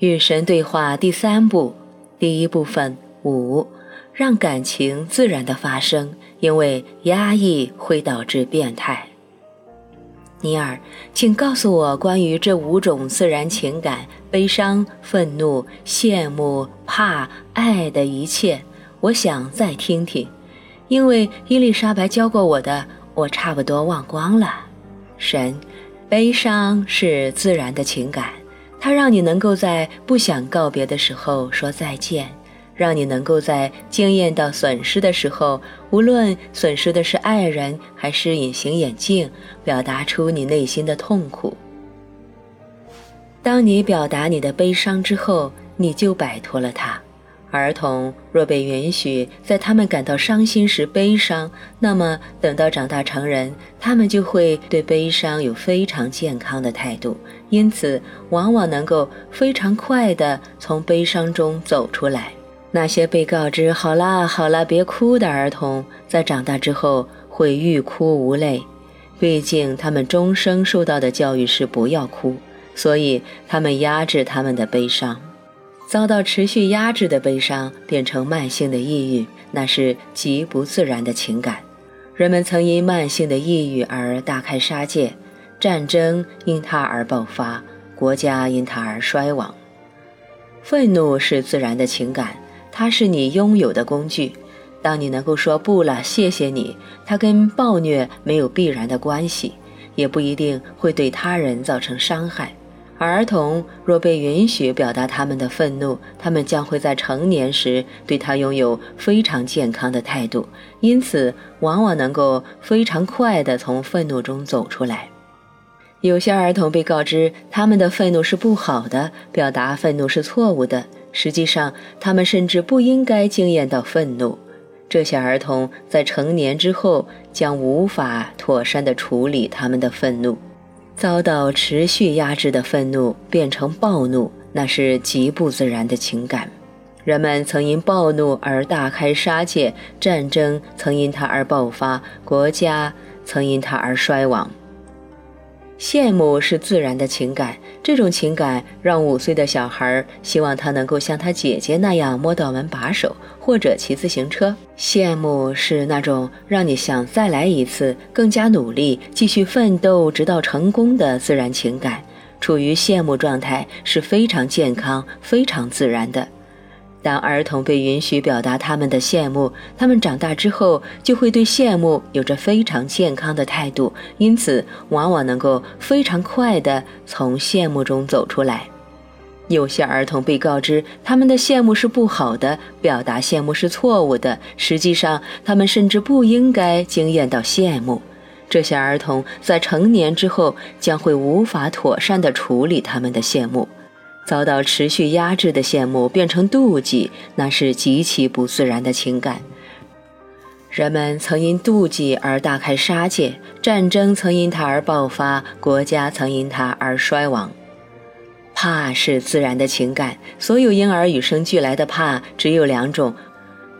与神对话第三步，第一部分五，让感情自然的发生，因为压抑会导致变态。尼尔，请告诉我关于这五种自然情感：悲伤、愤怒、羡慕、怕、爱的一切。我想再听听，因为伊丽莎白教过我的，我差不多忘光了。神，悲伤是自然的情感。它让你能够在不想告别的时候说再见，让你能够在惊艳到损失的时候，无论损失的是爱人还是隐形眼镜，表达出你内心的痛苦。当你表达你的悲伤之后，你就摆脱了它。儿童若被允许在他们感到伤心时悲伤，那么等到长大成人，他们就会对悲伤有非常健康的态度，因此往往能够非常快地从悲伤中走出来。那些被告知“好啦好啦，别哭”的儿童，在长大之后会欲哭无泪，毕竟他们终生受到的教育是不要哭，所以他们压制他们的悲伤。遭到持续压制的悲伤变成慢性的抑郁，那是极不自然的情感。人们曾因慢性的抑郁而大开杀戒，战争因它而爆发，国家因它而衰亡。愤怒是自然的情感，它是你拥有的工具。当你能够说不了，谢谢你，它跟暴虐没有必然的关系，也不一定会对他人造成伤害。儿童若被允许表达他们的愤怒，他们将会在成年时对他拥有非常健康的态度，因此往往能够非常快地从愤怒中走出来。有些儿童被告知他们的愤怒是不好的，表达愤怒是错误的，实际上他们甚至不应该经验到愤怒。这些儿童在成年之后将无法妥善地处理他们的愤怒。遭到持续压制的愤怒变成暴怒，那是极不自然的情感。人们曾因暴怒而大开杀戒，战争曾因它而爆发，国家曾因它而衰亡。羡慕是自然的情感，这种情感让五岁的小孩希望他能够像他姐姐那样摸到门把手或者骑自行车。羡慕是那种让你想再来一次，更加努力，继续奋斗直到成功的自然情感。处于羡慕状态是非常健康、非常自然的。当儿童被允许表达他们的羡慕，他们长大之后就会对羡慕有着非常健康的态度，因此往往能够非常快地从羡慕中走出来。有些儿童被告知他们的羡慕是不好的，表达羡慕是错误的，实际上他们甚至不应该惊艳到羡慕。这些儿童在成年之后将会无法妥善地处理他们的羡慕。遭到持续压制的羡慕变成妒忌，那是极其不自然的情感。人们曾因妒忌而大开杀戒，战争曾因它而爆发，国家曾因它而衰亡。怕是自然的情感，所有婴儿与生俱来的怕只有两种：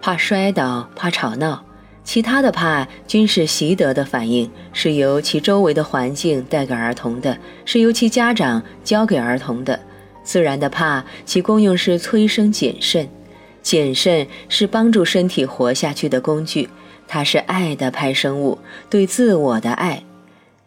怕摔倒，怕吵闹。其他的怕均是习得的反应，是由其周围的环境带给儿童的，是由其家长教给儿童的。自然的怕，其功用是催生谨慎。谨慎是帮助身体活下去的工具，它是爱的派生物，对自我的爱。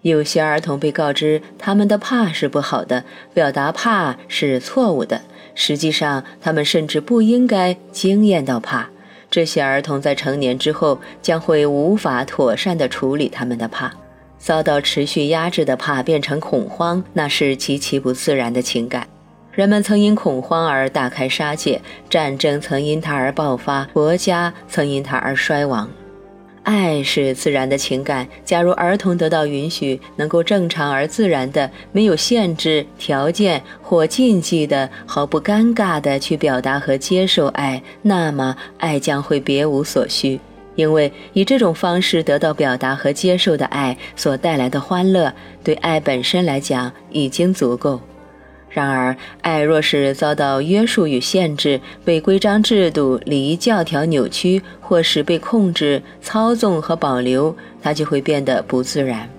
有些儿童被告知他们的怕是不好的，表达怕是错误的。实际上，他们甚至不应该经验到怕。这些儿童在成年之后将会无法妥善地处理他们的怕，遭到持续压制的怕变成恐慌，那是极其不自然的情感。人们曾因恐慌而大开杀戒，战争曾因它而爆发，国家曾因它而衰亡。爱是自然的情感。假如儿童得到允许，能够正常而自然的、没有限制、条件或禁忌的、毫不尴尬的去表达和接受爱，那么爱将会别无所需，因为以这种方式得到表达和接受的爱所带来的欢乐，对爱本身来讲已经足够。然而，爱若是遭到约束与限制，被规章制度、礼仪教条扭曲，或是被控制、操纵和保留，它就会变得不自然。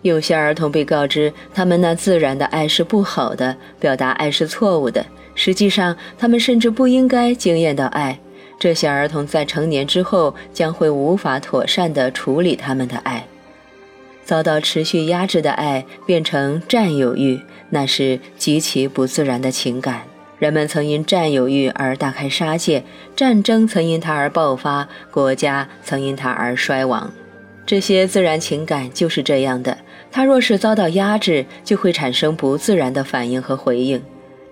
有些儿童被告知他们那自然的爱是不好的，表达爱是错误的，实际上，他们甚至不应该经验到爱。这些儿童在成年之后将会无法妥善地处理他们的爱，遭到持续压制的爱变成占有欲，那是极其不自然的情感。人们曾因占有欲而大开杀戒，战争曾因它而爆发，国家曾因它而衰亡。这些自然情感就是这样的，它若是遭到压制，就会产生不自然的反应和回应。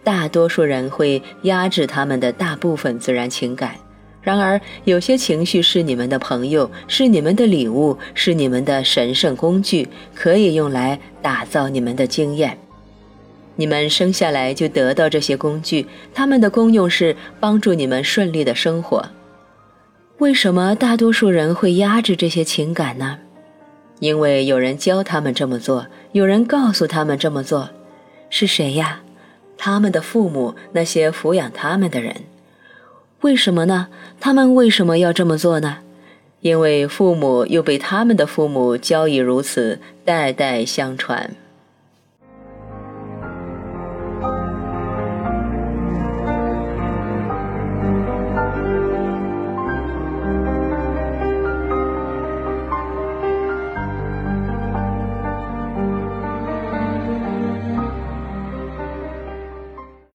大多数人会压制他们的大部分自然情感。然而，有些情绪是你们的朋友，是你们的礼物，是你们的神圣工具，可以用来打造你们的经验。你们生下来就得到这些工具，它们的功用是帮助你们顺利的生活。为什么大多数人会压制这些情感呢？因为有人教他们这么做，有人告诉他们这么做。是谁呀？他们的父母，那些抚养他们的人。为什么呢？他们为什么要这么做呢？因为父母又被他们的父母教以如此，代代相传。